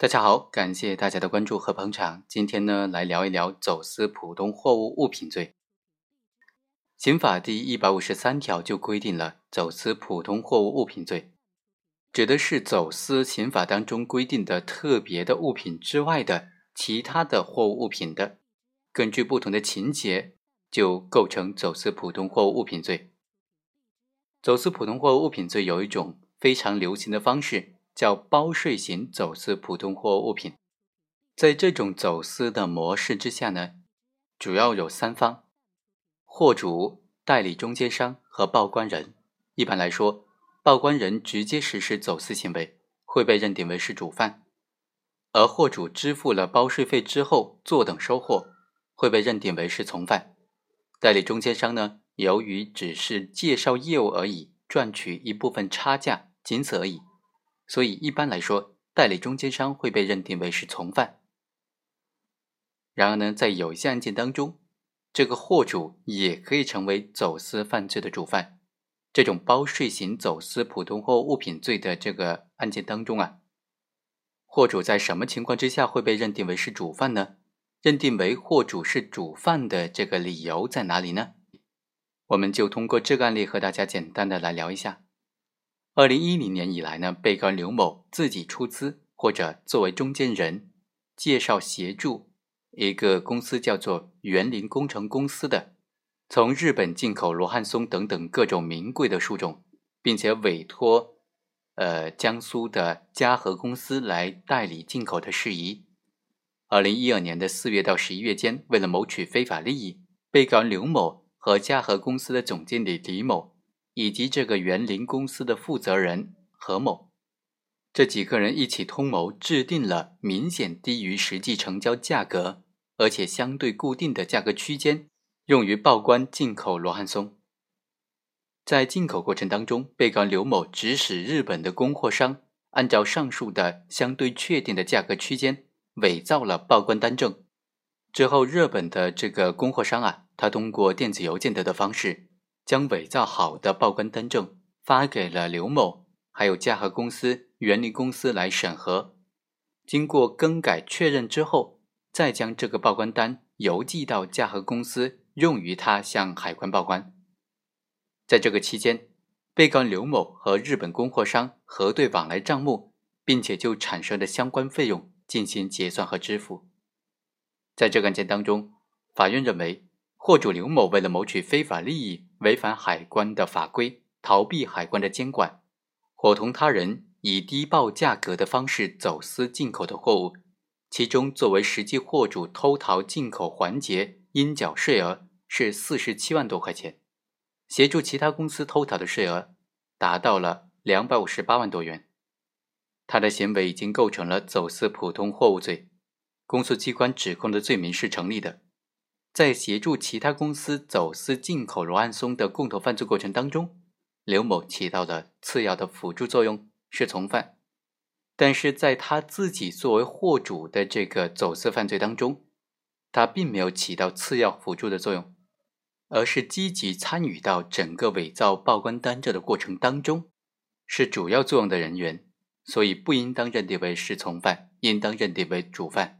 大家好，感谢大家的关注和捧场。今天呢，来聊一聊走私普通货物物品罪。刑法第一百五十三条就规定了走私普通货物物品罪，指的是走私刑法当中规定的特别的物品之外的其他的货物物品的，根据不同的情节，就构成走私普通货物物品罪。走私普通货物物品罪有一种非常流行的方式。叫包税型走私普通货物品，在这种走私的模式之下呢，主要有三方：货主、代理中间商和报关人。一般来说，报关人直接实施走私行为，会被认定为是主犯；而货主支付了包税费之后，坐等收货，会被认定为是从犯。代理中间商呢，由于只是介绍业务而已，赚取一部分差价，仅此而已。所以一般来说，代理中间商会被认定为是从犯。然而呢，在有一些案件当中，这个货主也可以成为走私犯罪的主犯。这种包税型走私普通货物品罪的这个案件当中啊，货主在什么情况之下会被认定为是主犯呢？认定为货主是主犯的这个理由在哪里呢？我们就通过这个案例和大家简单的来聊一下。二零一零年以来呢，被告人刘某自己出资或者作为中间人介绍协助一个公司叫做园林工程公司的，从日本进口罗汉松等等各种名贵的树种，并且委托呃江苏的嘉禾公司来代理进口的事宜。二零一二年的四月到十一月间，为了谋取非法利益，被告人刘某和嘉禾公司的总经理李某。以及这个园林公司的负责人何某，这几个人一起通谋，制定了明显低于实际成交价格，而且相对固定的价格区间，用于报关进口罗汉松。在进口过程当中，被告刘某指使日本的供货商，按照上述的相对确定的价格区间，伪造了报关单证。之后，日本的这个供货商啊，他通过电子邮件的方式。将伪造好的报关单证发给了刘某，还有嘉禾公司、园林公司来审核。经过更改确认之后，再将这个报关单邮寄到嘉禾公司，用于他向海关报关。在这个期间，被告刘某和日本供货商核对往来账目，并且就产生的相关费用进行结算和支付。在这个案件当中，法院认为。货主刘某为了谋取非法利益，违反海关的法规，逃避海关的监管，伙同他人以低报价格的方式走私进口的货物，其中作为实际货主偷逃进口环节应缴税额是四十七万多块钱，协助其他公司偷逃的税额达到了两百五十八万多元，他的行为已经构成了走私普通货物罪，公诉机关指控的罪名是成立的。在协助其他公司走私进口罗汉松的共同犯罪过程当中，刘某起到了次要的辅助作用，是从犯。但是在他自己作为货主的这个走私犯罪当中，他并没有起到次要辅助的作用，而是积极参与到整个伪造报关单证的过程当中，是主要作用的人员，所以不应当认定为是从犯，应当认定为主犯。